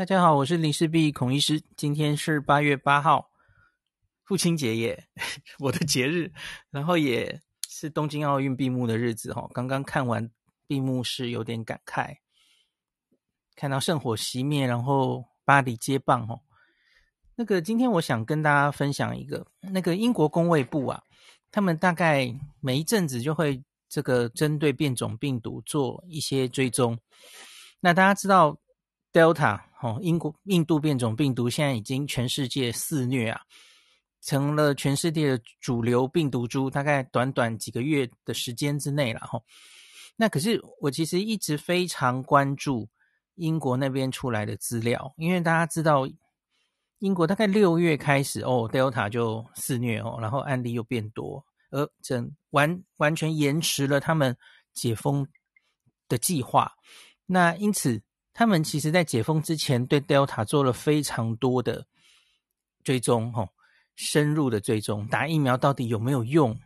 大家好，我是林氏璧孔医师。今天是八月八号，父亲节耶，我的节日，然后也是东京奥运闭幕的日子哈。刚刚看完闭幕式，有点感慨，看到圣火熄灭，然后巴黎接棒哦。那个今天我想跟大家分享一个，那个英国公卫部啊，他们大概每一阵子就会这个针对变种病毒做一些追踪。那大家知道 Delta。哦，英国印度变种病毒现在已经全世界肆虐啊，成了全世界的主流病毒株，大概短短几个月的时间之内了哈。那可是我其实一直非常关注英国那边出来的资料，因为大家知道，英国大概六月开始哦，Delta 就肆虐哦，然后案例又变多，而整完完全延迟了他们解封的计划。那因此。他们其实，在解封之前，对 Delta 做了非常多的追踪，吼，深入的追踪，打疫苗到底有没有用？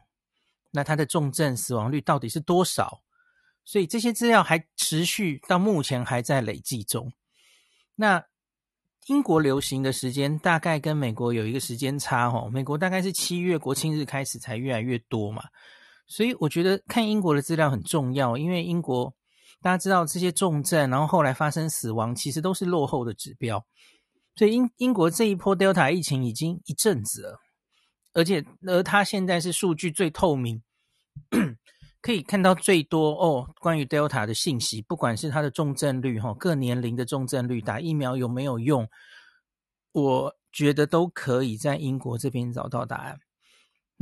那它的重症死亡率到底是多少？所以这些资料还持续到目前还在累计中。那英国流行的时间大概跟美国有一个时间差，吼，美国大概是七月国庆日开始才越来越多嘛。所以我觉得看英国的资料很重要，因为英国。大家知道这些重症，然后后来发生死亡，其实都是落后的指标。所以英英国这一波 Delta 疫情已经一阵子了，而且而它现在是数据最透明，可以看到最多哦关于 Delta 的信息，不管是它的重症率哈，各年龄的重症率，打疫苗有没有用，我觉得都可以在英国这边找到答案。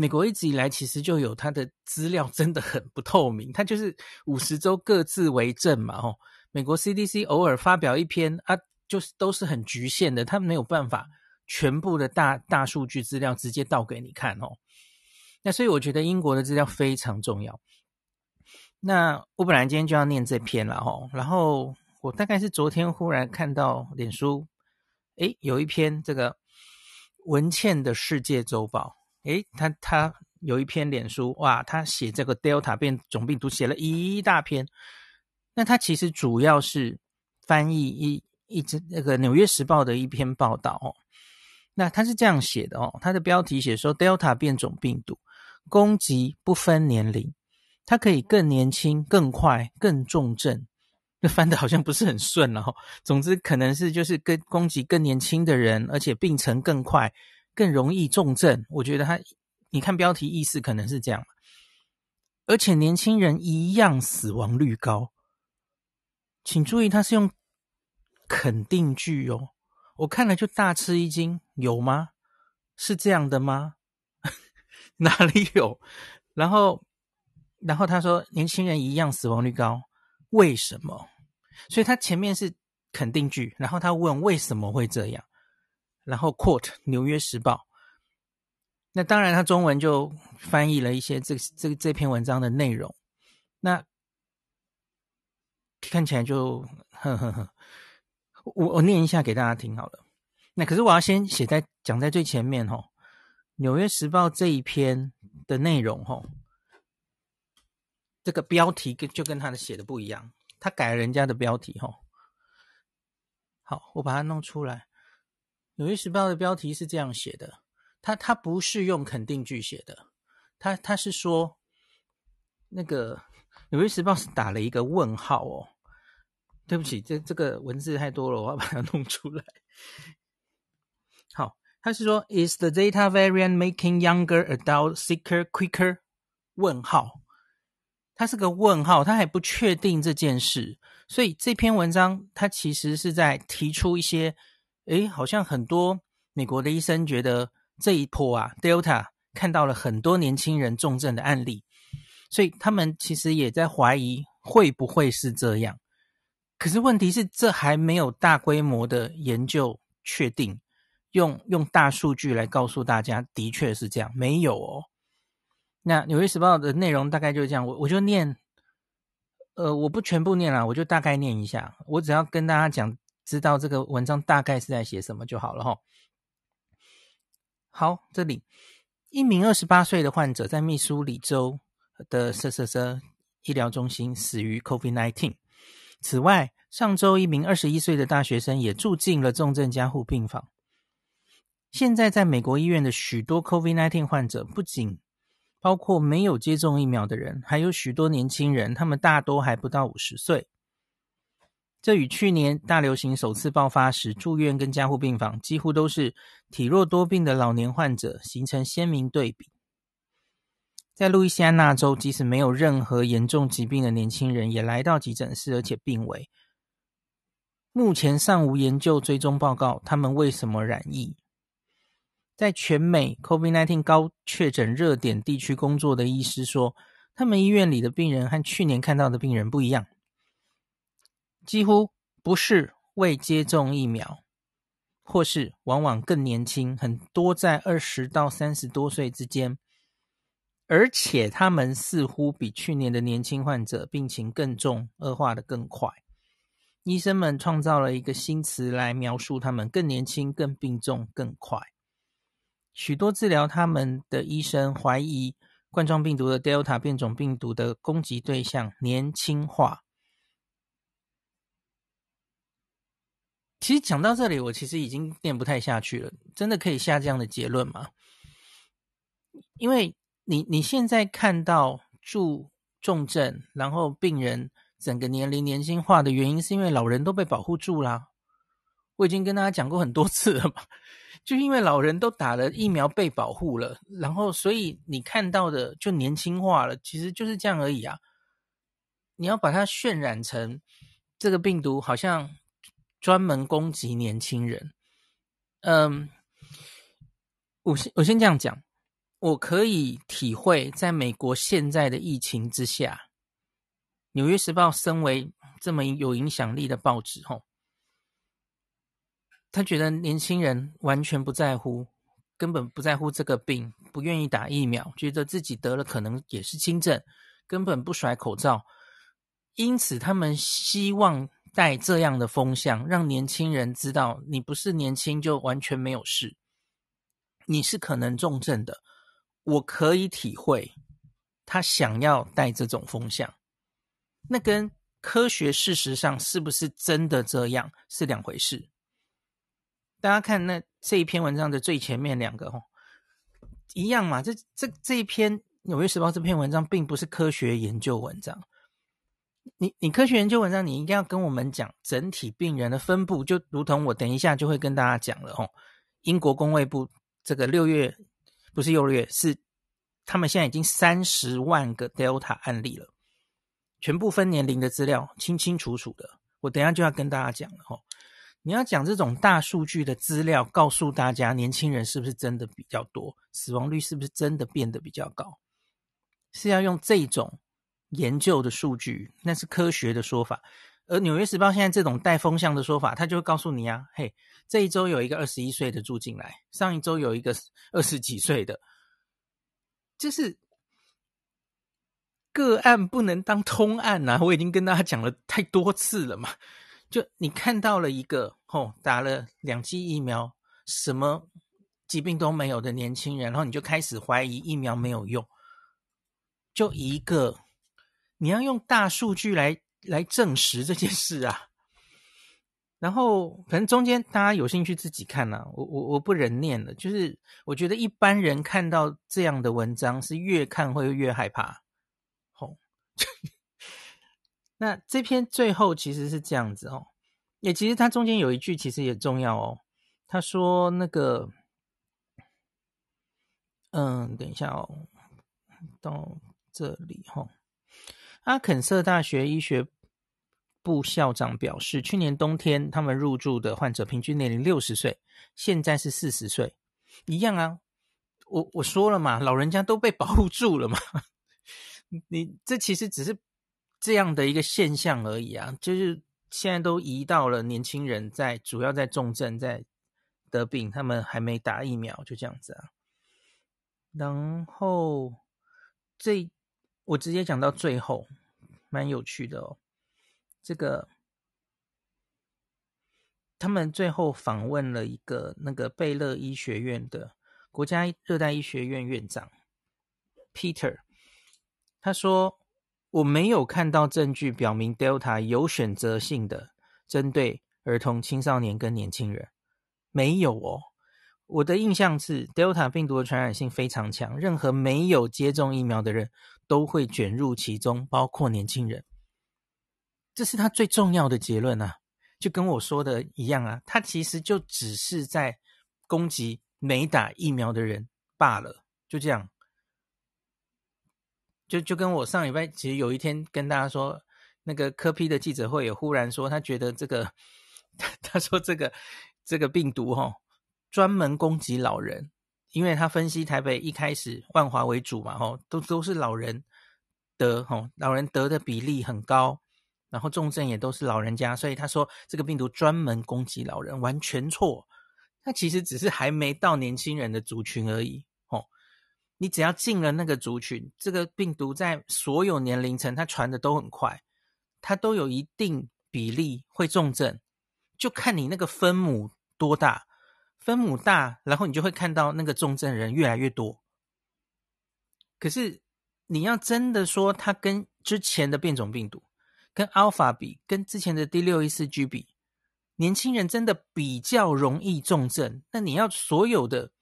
美国一直以来其实就有它的资料真的很不透明，它就是五十州各自为政嘛，吼。美国 CDC 偶尔发表一篇啊，就是都是很局限的，他们没有办法全部的大大数据资料直接倒给你看哦。那所以我觉得英国的资料非常重要。那我本来今天就要念这篇了吼，然后我大概是昨天忽然看到脸书，诶，有一篇这个文茜的世界周报。诶，他他有一篇脸书，哇，他写这个 Delta 变种病毒写了一大篇。那他其实主要是翻译一一只那个《纽约时报》的一篇报道哦。那他是这样写的哦，他的标题写说 Delta 变种病毒攻击不分年龄，它可以更年轻、更快、更重症。那翻的好像不是很顺了哈。总之，可能是就是跟攻击更年轻的人，而且病程更快。更容易重症，我觉得他，你看标题意思可能是这样，而且年轻人一样死亡率高，请注意他是用肯定句哦，我看了就大吃一惊，有吗？是这样的吗？哪里有？然后，然后他说年轻人一样死亡率高，为什么？所以他前面是肯定句，然后他问为什么会这样？然后 quote《纽约时报》，那当然他中文就翻译了一些这这这篇文章的内容，那看起来就呵呵呵，我我念一下给大家听好了。那可是我要先写在讲在最前面哦，《纽约时报》这一篇的内容哦，这个标题跟就跟他的写的不一样，他改了人家的标题哦。好，我把它弄出来。纽约时报的标题是这样写的，他他不是用肯定句写的，他他是说那个纽约时报是打了一个问号哦，对不起，这这个文字太多了，我要把它弄出来。好，他是说，Is the Delta variant making younger adults sicker quicker？问号，他是个问号，他还不确定这件事，所以这篇文章他其实是在提出一些。诶，好像很多美国的医生觉得这一波啊，Delta 看到了很多年轻人重症的案例，所以他们其实也在怀疑会不会是这样。可是问题是，这还没有大规模的研究确定，用用大数据来告诉大家的确是这样，没有哦。那《纽约时报》的内容大概就是这样，我我就念，呃，我不全部念了，我就大概念一下，我只要跟大家讲。知道这个文章大概是在写什么就好了哈。好，这里一名二十八岁的患者在密苏里州的瑟瑟瑟医疗中心死于 COVID-19。此外，上周一名二十一岁的大学生也住进了重症加护病房。现在在美国医院的许多 COVID-19 患者，不仅包括没有接种疫苗的人，还有许多年轻人，他们大多还不到五十岁。这与去年大流行首次爆发时住院跟加护病房几乎都是体弱多病的老年患者形成鲜明对比。在路易斯安那州，即使没有任何严重疾病的年轻人也来到急诊室，而且病危。目前尚无研究追踪报告，他们为什么染疫？在全美 COVID-19 高确诊热点地区工作的医师说，他们医院里的病人和去年看到的病人不一样。几乎不是未接种疫苗，或是往往更年轻，很多在二十到三十多岁之间，而且他们似乎比去年的年轻患者病情更重，恶化的更快。医生们创造了一个新词来描述他们更年轻、更病重、更快。许多治疗他们的医生怀疑冠状病毒的 Delta 变种病毒的攻击对象年轻化。其实讲到这里，我其实已经念不太下去了。真的可以下这样的结论吗？因为你你现在看到住重症，然后病人整个年龄年轻化的原因，是因为老人都被保护住啦。我已经跟大家讲过很多次了嘛，就因为老人都打了疫苗被保护了，然后所以你看到的就年轻化了，其实就是这样而已啊。你要把它渲染成这个病毒好像。专门攻击年轻人，嗯，我先我先这样讲，我可以体会，在美国现在的疫情之下，《纽约时报》身为这么有影响力的报纸，吼，他觉得年轻人完全不在乎，根本不在乎这个病，不愿意打疫苗，觉得自己得了可能也是轻症，根本不甩口罩，因此他们希望。带这样的风向，让年轻人知道你不是年轻就完全没有事，你是可能重症的。我可以体会他想要带这种风向，那跟科学事实上是不是真的这样是两回事。大家看那这一篇文章的最前面两个哦，一样嘛？这这这一篇《纽约时报》这篇文章并不是科学研究文章。你你科学研究文章，你一定要跟我们讲整体病人的分布，就如同我等一下就会跟大家讲了哦。英国工卫部这个六月不是六月，是他们现在已经三十万个 Delta 案例了，全部分年龄的资料清清楚楚的。我等下就要跟大家讲了哦。你要讲这种大数据的资料，告诉大家年轻人是不是真的比较多，死亡率是不是真的变得比较高，是要用这种。研究的数据，那是科学的说法，而《纽约时报》现在这种带风向的说法，他就会告诉你啊，嘿，这一周有一个二十一岁的住进来，上一周有一个二十几岁的，就是个案不能当通案呐、我已经跟大家讲了太多次了嘛，就你看到了一个哦，打了两剂疫苗，什么疾病都没有的年轻人，然后你就开始怀疑疫苗没有用，就一个。你要用大数据来来证实这件事啊，然后可能中间大家有兴趣自己看呐、啊，我我我不忍念了，就是我觉得一般人看到这样的文章是越看会越害怕。哦，那这篇最后其实是这样子哦，也其实它中间有一句其实也重要哦，他说那个，嗯，等一下哦，到这里哈、哦。阿肯色大学医学部校长表示，去年冬天他们入住的患者平均年龄六十岁，现在是四十岁，一样啊。我我说了嘛，老人家都被保护住了嘛。你这其实只是这样的一个现象而已啊，就是现在都移到了年轻人在主要在重症在得病，他们还没打疫苗，就这样子啊。然后这。我直接讲到最后，蛮有趣的哦。这个他们最后访问了一个那个贝勒医学院的国家热带医学院院长 Peter，他说：“我没有看到证据表明 Delta 有选择性的针对儿童、青少年跟年轻人？没有哦。我的印象是，Delta 病毒的传染性非常强，任何没有接种疫苗的人都会卷入其中，包括年轻人。这是他最重要的结论啊，就跟我说的一样啊，他其实就只是在攻击没打疫苗的人罢了，就这样。就就跟我上礼拜其实有一天跟大家说，那个科 P 的记者会也忽然说，他觉得这个，他说这个这个病毒哈、哦，专门攻击老人，因为他分析台北一开始万华为主嘛，吼，都都是老人得，吼，老人得的比例很高，然后重症也都是老人家，所以他说这个病毒专门攻击老人，完全错，他其实只是还没到年轻人的族群而已。你只要进了那个族群，这个病毒在所有年龄层，它传的都很快，它都有一定比例会重症，就看你那个分母多大，分母大，然后你就会看到那个重症人越来越多。可是你要真的说它跟之前的变种病毒，跟 Alpha 比，跟之前的第六一四 G 比，年轻人真的比较容易重症，那你要所有的。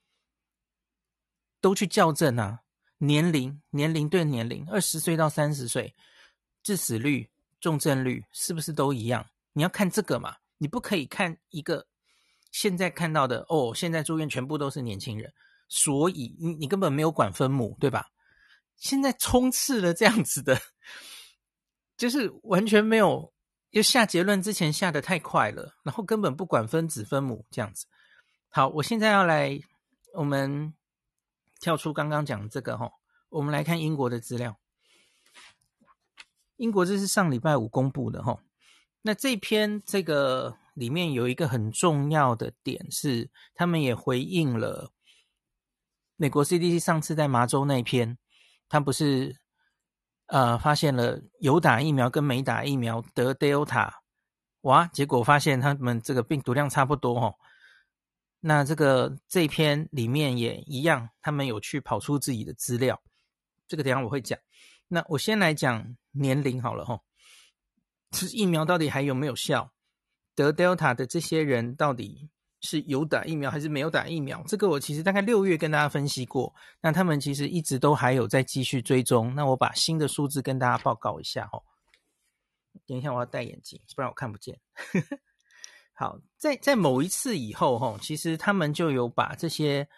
都去校正啊，年龄年龄对年龄，二十岁到三十岁，致死率、重症率是不是都一样？你要看这个嘛，你不可以看一个现在看到的哦，现在住院全部都是年轻人，所以你你根本没有管分母，对吧？现在充斥了这样子的，就是完全没有，就下结论之前下的太快了，然后根本不管分子分母这样子。好，我现在要来我们。跳出刚刚讲的这个哈，我们来看英国的资料。英国这是上礼拜五公布的哈。那这篇这个里面有一个很重要的点是，他们也回应了美国 CDC 上次在麻州那篇，他不是呃发现了有打疫苗跟没打疫苗得 Delta，哇，结果发现他们这个病毒量差不多哈。那这个这篇里面也一样，他们有去跑出自己的资料，这个等下我会讲。那我先来讲年龄好了哈，吃疫苗到底还有没有效？得 Delta 的这些人到底是有打疫苗还是没有打疫苗？这个我其实大概六月跟大家分析过，那他们其实一直都还有在继续追踪。那我把新的数字跟大家报告一下哈。等一下我要戴眼镜，不然我看不见。好，在在某一次以后，哈，其实他们就有把这些，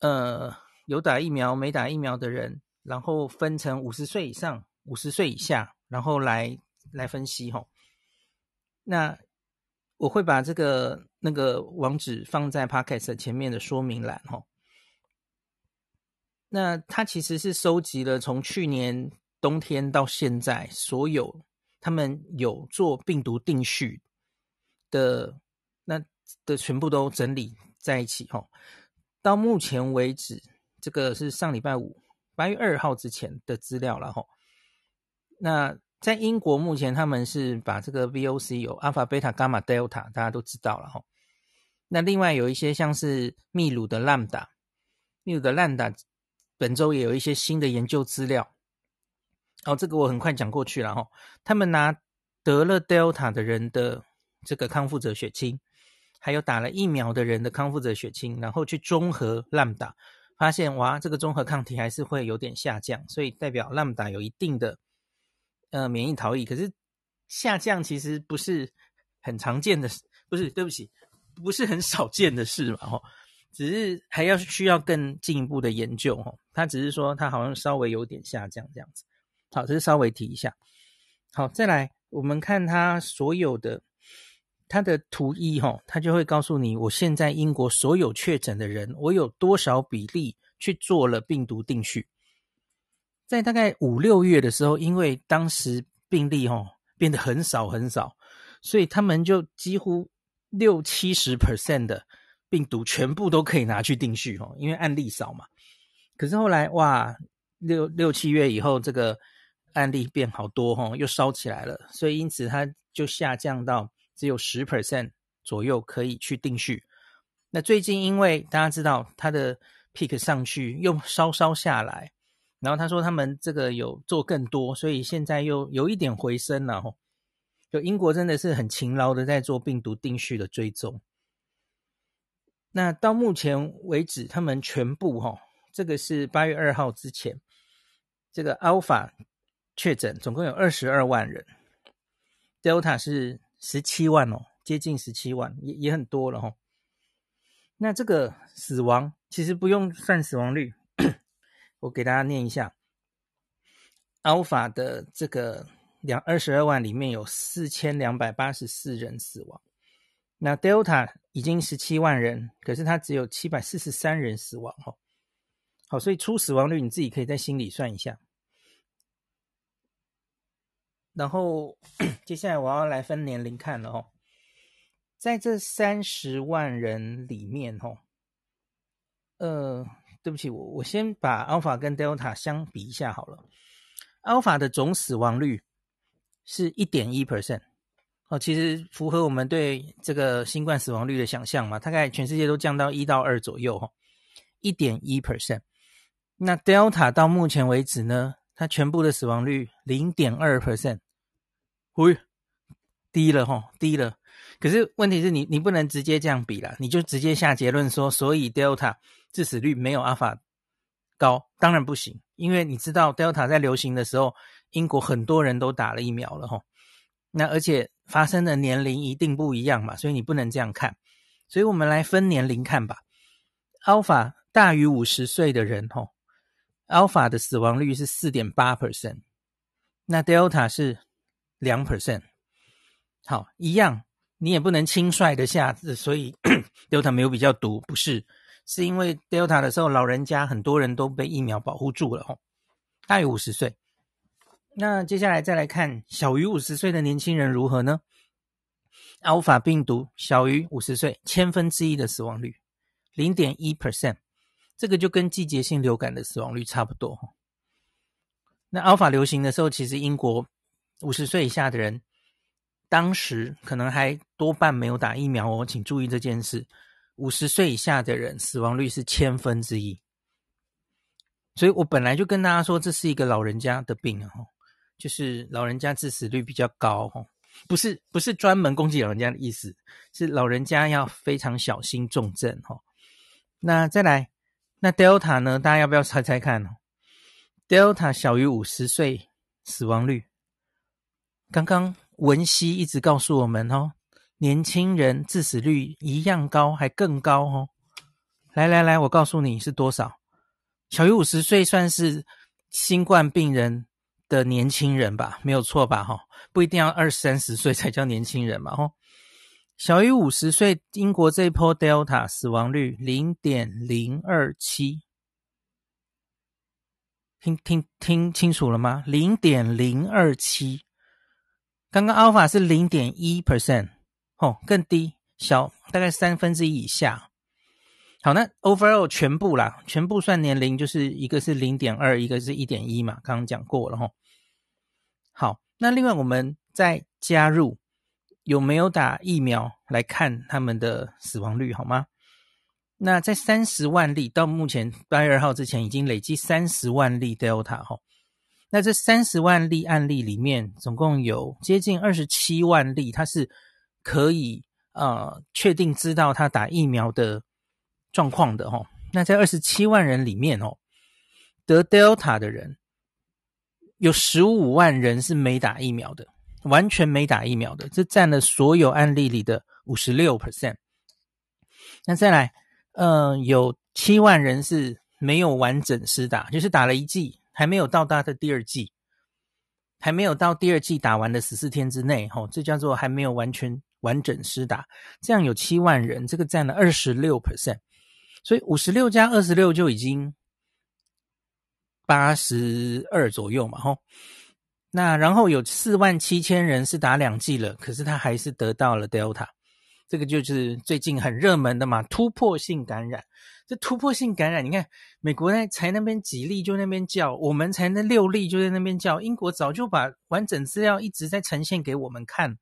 呃，有打疫苗没打疫苗的人，然后分成五十岁以上、五十岁以下，然后来来分析，哈。那我会把这个那个网址放在 Podcast 前面的说明栏，哈。那他其实是收集了从去年冬天到现在所有他们有做病毒定序。的那的全部都整理在一起哈，到目前为止，这个是上礼拜五八月二号之前的资料了哈。那在英国目前他们是把这个 VOC 有 Alpha、Beta、Gamma、Delta，大家都知道了哈。那另外有一些像是秘鲁的 Lambda，秘鲁的 Lambda 本周也有一些新的研究资料。哦，这个我很快讲过去了哈。他们拿得了 Delta 的人的。这个康复者血清，还有打了疫苗的人的康复者血清，然后去中和 Lambda，发现哇，这个中和抗体还是会有点下降，所以代表 Lambda 有一定的呃免疫逃逸。可是下降其实不是很常见的，不是，对不起，不是很少见的事嘛，吼，只是还要需要更进一步的研究，吼，他只是说他好像稍微有点下降这样子。好，这是稍微提一下。好，再来我们看他所有的。它的图一哈，它就会告诉你，我现在英国所有确诊的人，我有多少比例去做了病毒定序。在大概五六月的时候，因为当时病例哈变得很少很少，所以他们就几乎六七十 percent 的病毒全部都可以拿去定序哈，因为案例少嘛。可是后来哇，六六七月以后，这个案例变好多哈，又烧起来了，所以因此它就下降到。只有十 percent 左右可以去定序。那最近因为大家知道它的 peak 上去又稍稍下来，然后他说他们这个有做更多，所以现在又有一点回升了吼。就英国真的是很勤劳的在做病毒定序的追踪。那到目前为止，他们全部哈，这个是八月二号之前，这个 Alpha 确诊总共有二十二万人，Delta 是十七万哦，接近十七万，也也很多了哈。那这个死亡其实不用算死亡率，我给大家念一下，Alpha 的这个两二十二万里面有四千两百八十四人死亡。那 Delta 已经十七万人，可是它只有七百四十三人死亡哦。好，所以初死亡率你自己可以在心里算一下。然后 接下来我要来分年龄看了哦，在这三十万人里面哦，呃，对不起，我我先把 Alpha 跟 Delta 相比一下好了。Alpha 的总死亡率是一点一 percent。哦，其实符合我们对这个新冠死亡率的想象嘛，大概全世界都降到一到二左右，哈，一点一 percent。那 Delta 到目前为止呢，它全部的死亡率零点二 percent，喂，低了哈，低了。可是问题是你你不能直接这样比啦，你就直接下结论说，所以 Delta 致死率没有 Alpha 高，当然不行，因为你知道 Delta 在流行的时候，英国很多人都打了疫苗了，哈。那而且发生的年龄一定不一样嘛，所以你不能这样看。所以我们来分年龄看吧。Alpha 大于五十岁的人，吼，Alpha 的死亡率是四点八 percent，那 Delta 是两 percent。好，一样，你也不能轻率的下子，所以 Delta 没有比较毒，不是，是因为 Delta 的时候，老人家很多人都被疫苗保护住了，哦，大于五十岁。那接下来再来看小于五十岁的年轻人如何呢？Alpha 病毒小于五十岁，千分之一的死亡率，零点一 percent，这个就跟季节性流感的死亡率差不多。那 Alpha 流行的时候，其实英国五十岁以下的人，当时可能还多半没有打疫苗哦，请注意这件事。五十岁以下的人死亡率是千分之一，所以我本来就跟大家说，这是一个老人家的病哦。就是老人家致死率比较高，哦，不是不是专门攻击老人家的意思，是老人家要非常小心重症，哦。那再来，那 Delta 呢？大家要不要猜猜看哦？Delta 小于五十岁死亡率，刚刚文熙一直告诉我们哦，年轻人致死率一样高，还更高哦。来来来，我告诉你是多少？小于五十岁算是新冠病人。的年轻人吧，没有错吧？哈，不一定要二三十岁才叫年轻人嘛。哦，小于五十岁，英国这一波 Delta 死亡率零点零二七，听听听清楚了吗？零点零二七，刚刚 Alpha 是零点一 percent，哦，更低，小大概三分之一以下。好，那 overall 全部啦，全部算年龄，就是一个是零点二，一个是一点一嘛，刚刚讲过了齁。好，那另外我们再加入有没有打疫苗来看他们的死亡率好吗？那在三十万例到目前八月二号之前已经累计三十万例 Delta 齁。那这三十万例案例里面，总共有接近二十七万例，它是可以呃确定知道他打疫苗的。状况的哦，那在二十七万人里面哦，得 Delta 的人有十五万人是没打疫苗的，完全没打疫苗的，这占了所有案例里的五十六 percent。那再来，嗯、呃，有七万人是没有完整施打，就是打了一剂，还没有到达的第二季，还没有到第二季打完的十四天之内，齁，这叫做还没有完全完整施打，这样有七万人，这个占了二十六 percent。所以五十六加二十六就已经八十二左右嘛，吼。那然后有四万七千人是打两剂了，可是他还是得到了 Delta，这个就是最近很热门的嘛，突破性感染。这突破性感染，你看美国那才那边几例就那边叫，我们才那六例就在那边叫，英国早就把完整资料一直在呈现给我们看，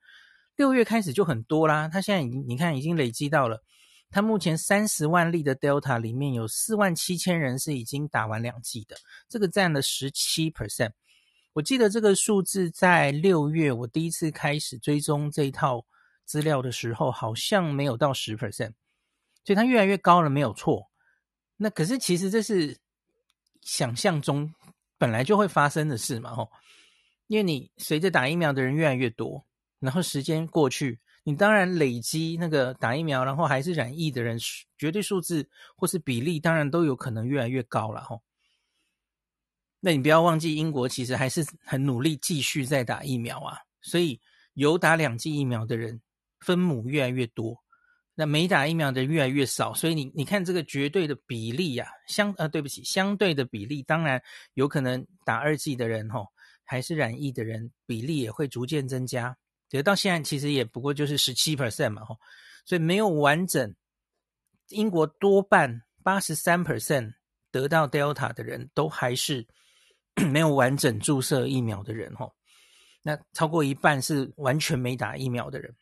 六月开始就很多啦，他现在已经你看已经累积到了。他目前三十万例的 Delta 里面有四万七千人是已经打完两剂的，这个占了十七 percent。我记得这个数字在六月我第一次开始追踪这一套资料的时候，好像没有到十 percent，所以它越来越高了，没有错。那可是其实这是想象中本来就会发生的事嘛，吼，因为你随着打疫苗的人越来越多，然后时间过去，你当然累积那个打疫苗，然后还是染疫的人，绝对数字或是比例，当然都有可能越来越高了，吼。那你不要忘记，英国其实还是很努力继续在打疫苗啊，所以有打两剂疫苗的人分母越来越多，那没打疫苗的越来越少，所以你你看这个绝对的比例呀、啊，相呃对不起，相对的比例，当然有可能打二剂的人吼，还是染疫的人比例也会逐渐增加，得到现在其实也不过就是十七 percent 嘛吼，所以没有完整，英国多半八十三 percent 得到 Delta 的人都还是。没有完整注射疫苗的人，吼，那超过一半是完全没打疫苗的人。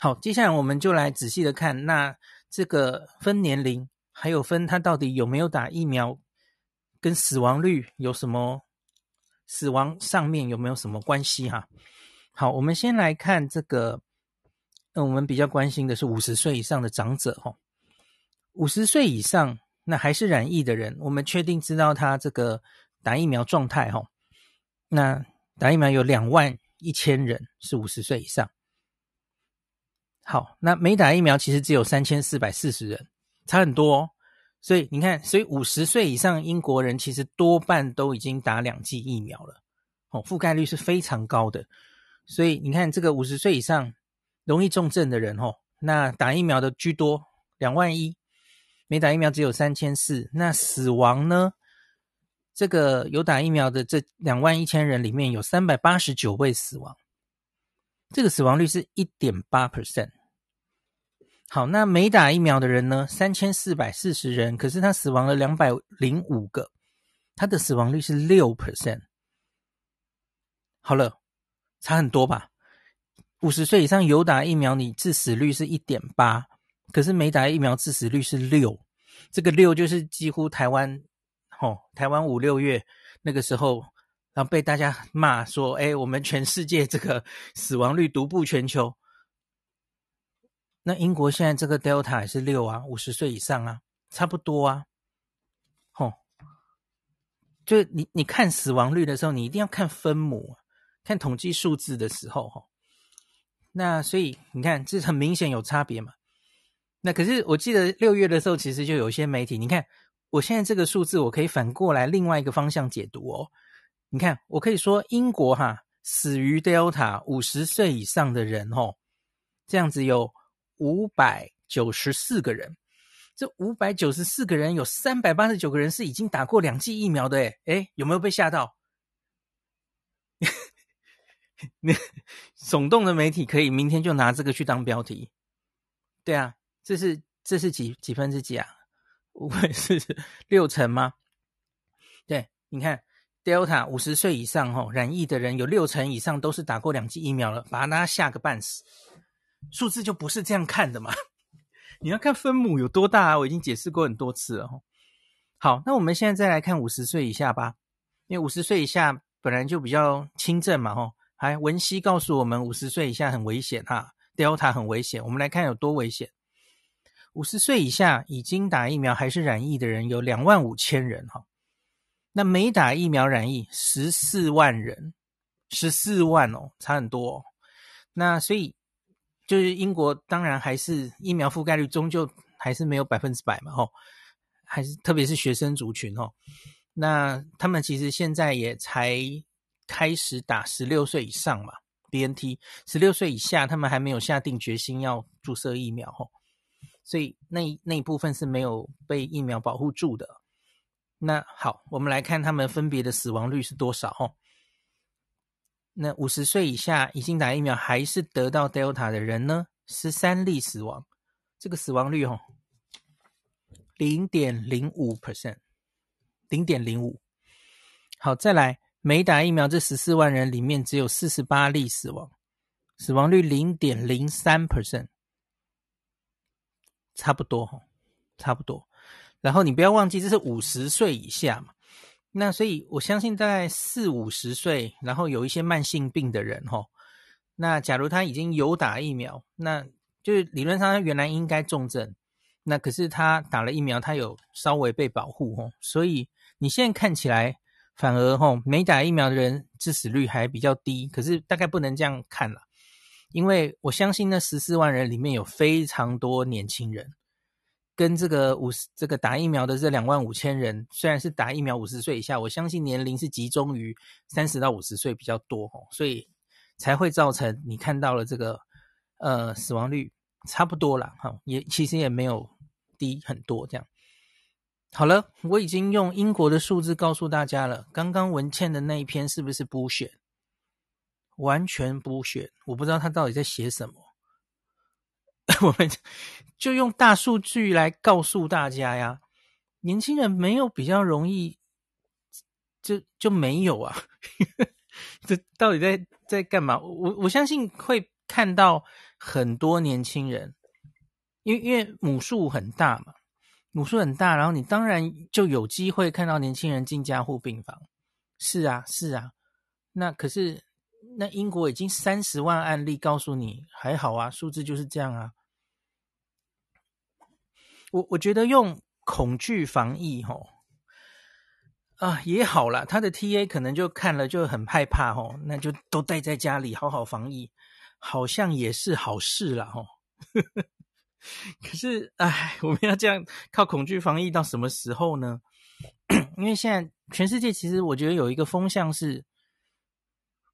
好，接下来我们就来仔细的看，那这个分年龄，还有分他到底有没有打疫苗，跟死亡率有什么，死亡上面有没有什么关系哈？好，我们先来看这个，嗯，我们比较关心的是五十岁以上的长者，吼，五十岁以上，那还是染疫的人，我们确定知道他这个。打疫苗状态哈，那打疫苗有两万一千人是五十岁以上。好，那没打疫苗其实只有三千四百四十人，差很多哦。所以你看，所以五十岁以上英国人其实多半都已经打两剂疫苗了，哦，覆盖率是非常高的。所以你看，这个五十岁以上容易重症的人哦，那打疫苗的居多，两万一，没打疫苗只有三千四。那死亡呢？这个有打疫苗的这两万一千人里面有三百八十九位死亡，这个死亡率是一点八 percent。好，那没打疫苗的人呢？三千四百四十人，可是他死亡了两百零五个，他的死亡率是六 percent。好了，差很多吧？五十岁以上有打疫苗，你致死率是一点八，可是没打疫苗致死率是六，这个六就是几乎台湾。哦，台湾五六月那个时候，然后被大家骂说：“哎，我们全世界这个死亡率独步全球。”那英国现在这个 Delta 也是六啊，五十岁以上啊，差不多啊。哦，就你你看死亡率的时候，你一定要看分母，看统计数字的时候，哈。那所以你看，这很明显有差别嘛。那可是我记得六月的时候，其实就有一些媒体，你看。我现在这个数字，我可以反过来另外一个方向解读哦。你看，我可以说英国哈死于 Delta 五十岁以上的人哦，这样子有五百九十四个人。这五百九十四个人有三百八十九个人是已经打过两剂疫苗的诶，诶，有没有被吓到？那耸动的媒体可以明天就拿这个去当标题。对啊，这是这是几几分之几啊？不会是六成吗？对，你看，Delta 五十岁以上吼染疫的人有六成以上都是打过两剂疫苗了，把他吓个半死。数字就不是这样看的嘛，你要看分母有多大啊！我已经解释过很多次了。好，那我们现在再来看五十岁以下吧，因为五十岁以下本来就比较轻症嘛吼。还文熙告诉我们五十岁以下很危险哈，Delta 很危险，我们来看有多危险。五十岁以下已经打疫苗还是染疫的人有两万五千人哈，那没打疫苗染疫十四万人，十四万哦，差很多哦。那所以就是英国当然还是疫苗覆盖率终究还是没有百分之百嘛吼，还是特别是学生族群吼，那他们其实现在也才开始打十六岁以上嘛，BNT，十六岁以下他们还没有下定决心要注射疫苗吼。所以那那一部分是没有被疫苗保护住的。那好，我们来看他们分别的死亡率是多少哦。那五十岁以下已经打疫苗还是得到 Delta 的人呢，十三例死亡，这个死亡率哦，零点零五 percent，零点零五。好，再来，没打疫苗这十四万人里面只有四十八例死亡，死亡率零点零三 percent。差不多，差不多。然后你不要忘记，这是五十岁以下嘛。那所以我相信大概四五十岁，然后有一些慢性病的人吼，那假如他已经有打疫苗，那就是理论上他原来应该重症，那可是他打了疫苗，他有稍微被保护吼，所以你现在看起来反而吼没打疫苗的人致死率还比较低，可是大概不能这样看了，因为我相信那十四万人里面有非常多年轻人。跟这个五十这个打疫苗的这两万五千人，虽然是打疫苗五十岁以下，我相信年龄是集中于三十到五十岁比较多哦，所以才会造成你看到了这个呃死亡率差不多啦，哈，也其实也没有低很多这样。好了，我已经用英国的数字告诉大家了，刚刚文倩的那一篇是不是补选完全补选我不知道他到底在写什么。我们就用大数据来告诉大家呀，年轻人没有比较容易，就就没有啊，这到底在在干嘛？我我相信会看到很多年轻人，因为因为母数很大嘛，母数很大，然后你当然就有机会看到年轻人进加护病房。是啊，是啊，那可是那英国已经三十万案例，告诉你还好啊，数字就是这样啊。我我觉得用恐惧防疫吼啊也好啦，他的 TA 可能就看了就很害怕吼，那就都待在家里好好防疫，好像也是好事啦吼。可是哎，我们要这样靠恐惧防疫到什么时候呢？因为现在全世界其实我觉得有一个风向是，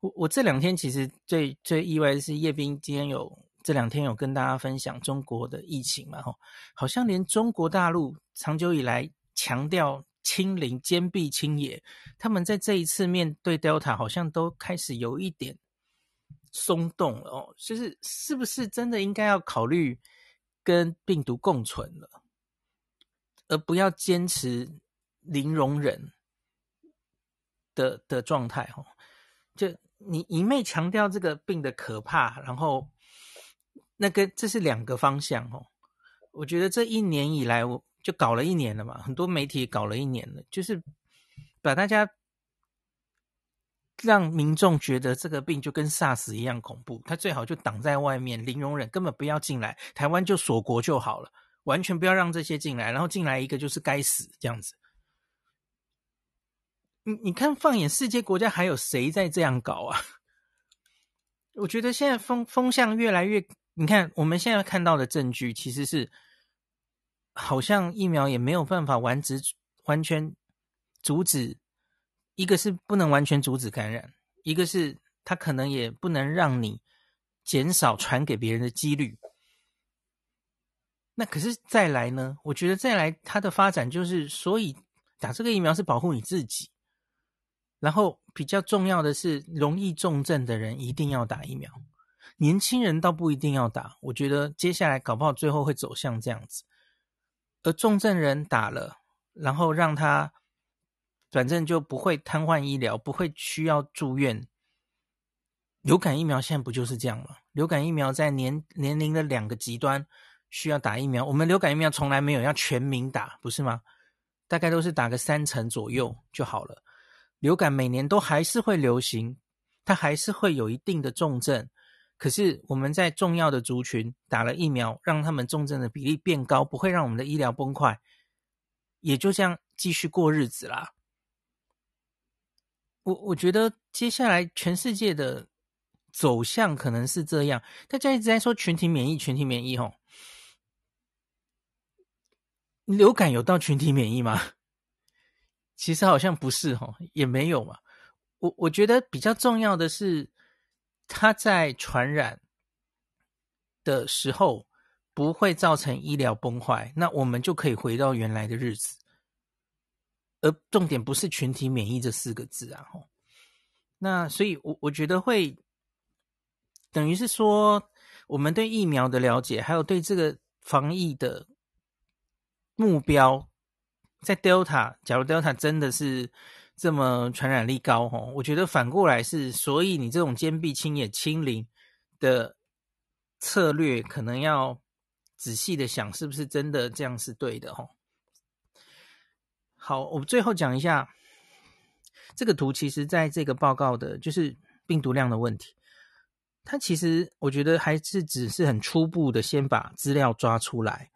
我我这两天其实最最意外的是叶斌今天有。这两天有跟大家分享中国的疫情嘛？吼，好像连中国大陆长久以来强调清零、坚壁清野，他们在这一次面对 Delta 好像都开始有一点松动了哦。就是是不是真的应该要考虑跟病毒共存了，而不要坚持零容忍的的状态？吼，就你一味强调这个病的可怕，然后。那个，这是两个方向哦。我觉得这一年以来，我就搞了一年了嘛，很多媒体搞了一年了，就是把大家让民众觉得这个病就跟 SARS 一样恐怖，他最好就挡在外面，零容忍，根本不要进来，台湾就锁国就好了，完全不要让这些进来，然后进来一个就是该死这样子。你你看，放眼世界国家，还有谁在这样搞啊？我觉得现在风风向越来越。你看，我们现在看到的证据其实是，好像疫苗也没有办法完止完全阻止，一个是不能完全阻止感染，一个是它可能也不能让你减少传给别人的几率。那可是再来呢？我觉得再来它的发展就是，所以打这个疫苗是保护你自己，然后比较重要的是，容易重症的人一定要打疫苗。年轻人倒不一定要打，我觉得接下来搞不好最后会走向这样子。而重症人打了，然后让他反正就不会瘫痪医疗，不会需要住院。流感疫苗现在不就是这样吗？流感疫苗在年年龄的两个极端需要打疫苗，我们流感疫苗从来没有要全民打，不是吗？大概都是打个三成左右就好了。流感每年都还是会流行，它还是会有一定的重症。可是我们在重要的族群打了疫苗，让他们重症的比例变高，不会让我们的医疗崩溃，也就这样继续过日子啦。我我觉得接下来全世界的走向可能是这样，大家一直在说群体免疫，群体免疫吼，流感有到群体免疫吗？其实好像不是吼，也没有嘛。我我觉得比较重要的是。它在传染的时候不会造成医疗崩坏，那我们就可以回到原来的日子。而重点不是群体免疫这四个字啊，吼。那所以我，我我觉得会等于是说，我们对疫苗的了解，还有对这个防疫的目标，在 Delta，假如 Delta 真的是。这么传染力高吼，我觉得反过来是，所以你这种坚壁清野、清零的策略，可能要仔细的想，是不是真的这样是对的吼。好，我们最后讲一下这个图其实在这个报告的就是病毒量的问题。它其实我觉得还是只是很初步的，先把资料抓出来。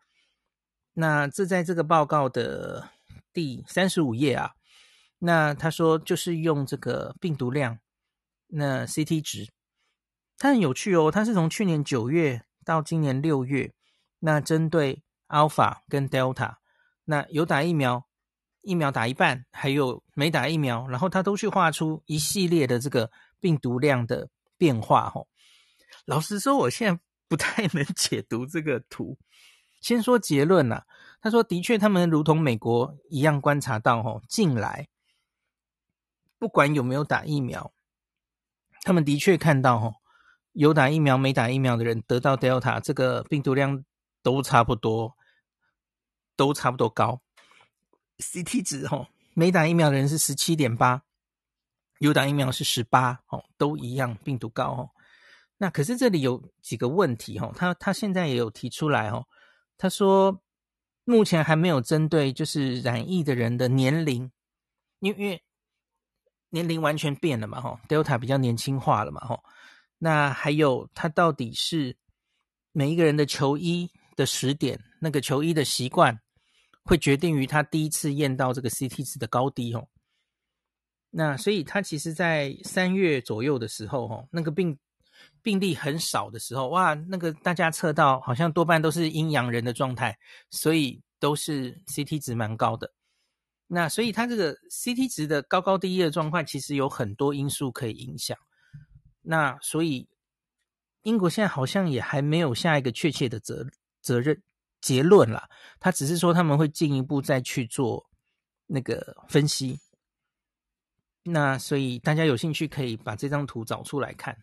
那这在这个报告的第三十五页啊，那他说就是用这个病毒量，那 CT 值，它很有趣哦。它是从去年九月到今年六月，那针对 Alpha 跟 Delta，那有打疫苗，疫苗打一半，还有没打疫苗，然后他都去画出一系列的这个病毒量的变化哦。老实说，我现在不太能解读这个图。先说结论呐、啊，他说的确，他们如同美国一样观察到，吼，近来不管有没有打疫苗，他们的确看到，吼，有打疫苗没打疫苗的人得到 Delta 这个病毒量都差不多，都差不多高。CT 值，吼，没打疫苗的人是十七点八，有打疫苗是十八，哦，都一样病毒高，哦。那可是这里有几个问题哈，他他现在也有提出来哦，他说目前还没有针对就是染疫的人的年龄，因因为年龄完全变了嘛哈，Delta 比较年轻化了嘛哈，那还有他到底是每一个人的求医的时点，那个求医的习惯会决定于他第一次验到这个 CT 值的高低哦，那所以他其实在三月左右的时候哈，那个病。病例很少的时候，哇，那个大家测到好像多半都是阴阳人的状态，所以都是 CT 值蛮高的。那所以它这个 CT 值的高高低低的状况，其实有很多因素可以影响。那所以英国现在好像也还没有下一个确切的责责任结论啦，他只是说他们会进一步再去做那个分析。那所以大家有兴趣可以把这张图找出来看。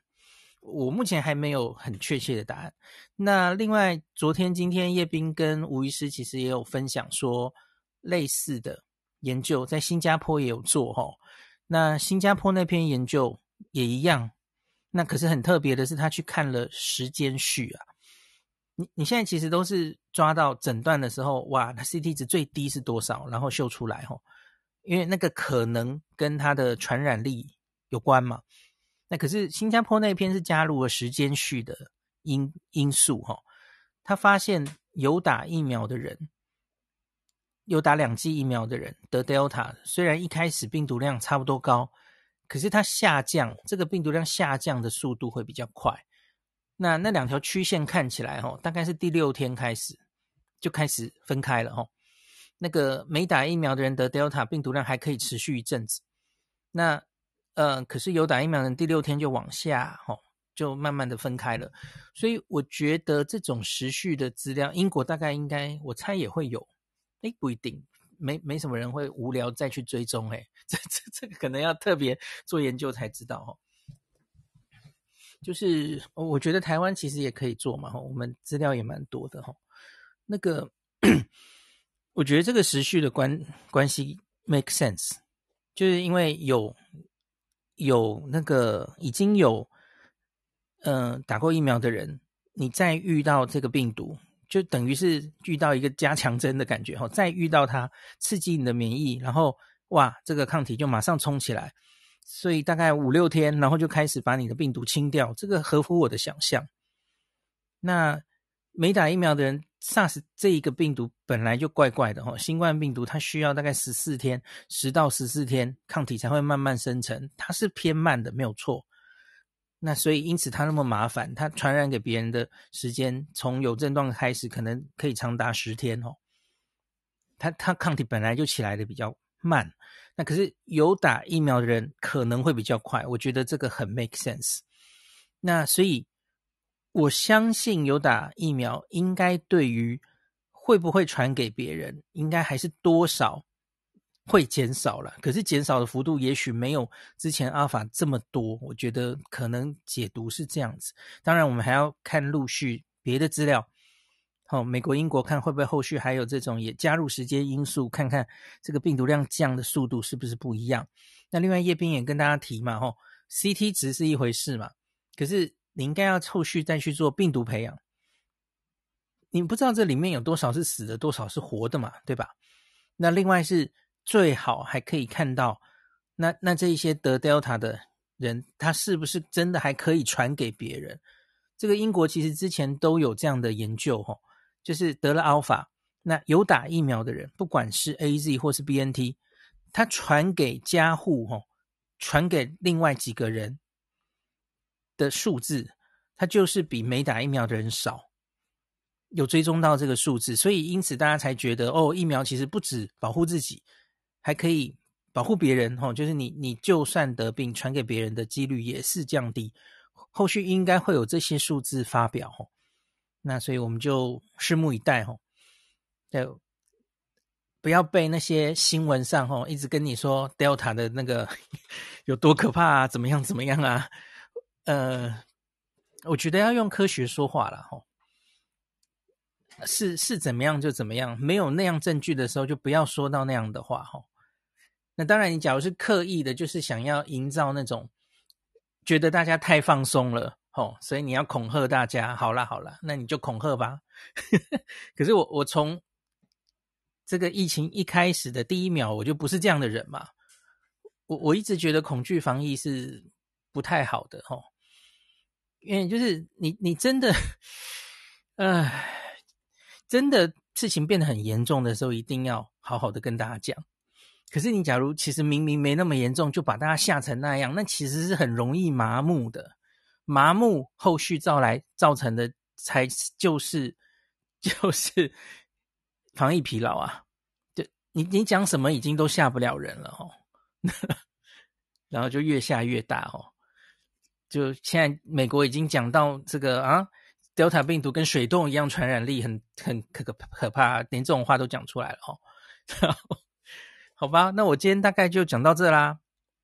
我目前还没有很确切的答案。那另外，昨天、今天叶斌跟吴医师其实也有分享说，类似的研究在新加坡也有做哈。那新加坡那篇研究也一样。那可是很特别的是，他去看了时间序啊。你你现在其实都是抓到诊断的时候，哇，那 CT 值最低是多少，然后秀出来哈。因为那个可能跟它的传染力有关嘛。那可是新加坡那篇是加入了时间序的因因素哈，他发现有打疫苗的人，有打两剂疫苗的人得 Delta，虽然一开始病毒量差不多高，可是它下降，这个病毒量下降的速度会比较快。那那两条曲线看起来哈，大概是第六天开始就开始分开了哈。那个没打疫苗的人得 Delta 病毒量还可以持续一阵子，那。呃，可是有打疫苗的人第六天就往下，吼、哦，就慢慢的分开了。所以我觉得这种时序的资料，英国大概应该，我猜也会有。诶，不一定，没没什么人会无聊再去追踪。诶，这这这个可能要特别做研究才知道。哈，就是我觉得台湾其实也可以做嘛，我们资料也蛮多的，哈。那个，我觉得这个时序的关关系 make sense，就是因为有。有那个已经有，嗯、打过疫苗的人，你再遇到这个病毒，就等于是遇到一个加强针的感觉哈。再遇到它，刺激你的免疫，然后哇，这个抗体就马上冲起来，所以大概五六天，然后就开始把你的病毒清掉。这个合乎我的想象。那没打疫苗的人。SARS 这一个病毒本来就怪怪的哈，新冠病毒它需要大概十四天，十到十四天抗体才会慢慢生成，它是偏慢的，没有错。那所以因此它那么麻烦，它传染给别人的时间从有症状开始可能可以长达十天哦。它它抗体本来就起来的比较慢，那可是有打疫苗的人可能会比较快，我觉得这个很 make sense。那所以。我相信有打疫苗，应该对于会不会传给别人，应该还是多少会减少了。可是减少的幅度也许没有之前阿尔法这么多，我觉得可能解读是这样子。当然，我们还要看陆续别的资料。好，美国、英国看会不会后续还有这种也加入时间因素，看看这个病毒量降的速度是不是不一样。那另外叶斌也跟大家提嘛，吼，CT 值是一回事嘛，可是。你应该要后续再去做病毒培养，你不知道这里面有多少是死的，多少是活的嘛，对吧？那另外是最好还可以看到那那这一些得 Delta 的人，他是不是真的还可以传给别人？这个英国其实之前都有这样的研究，吼，就是得了 Alpha，那有打疫苗的人，不管是 AZ 或是 BNT，他传给家户，吼，传给另外几个人的数字，他就是比没打疫苗的人少。有追踪到这个数字，所以因此大家才觉得，哦，疫苗其实不止保护自己，还可以保护别人，吼，就是你你就算得病，传给别人的几率也是降低。后续应该会有这些数字发表，吼，那所以我们就拭目以待，吼，对，不要被那些新闻上，吼，一直跟你说 Delta 的那个 有多可怕啊，怎么样怎么样啊，呃，我觉得要用科学说话了，吼，是是怎么样就怎么样，没有那样证据的时候，就不要说到那样的话，吼。那当然，你假如是刻意的，就是想要营造那种。觉得大家太放松了，吼，所以你要恐吓大家。好啦好啦，那你就恐吓吧。可是我我从这个疫情一开始的第一秒，我就不是这样的人嘛。我我一直觉得恐惧防疫是不太好的，吼，因为就是你你真的，唉，真的事情变得很严重的时候，一定要好好的跟大家讲。可是你假如其实明明没那么严重，就把大家吓成那样，那其实是很容易麻木的。麻木后续造来造成的才就是 就是防疫疲劳啊！就你你讲什么已经都吓不了人了哦，然后就越吓越大哦。就现在美国已经讲到这个啊，Delta 病毒跟水痘一样传染力很很可可怕，连这种话都讲出来了哦。好吧，那我今天大概就讲到这啦。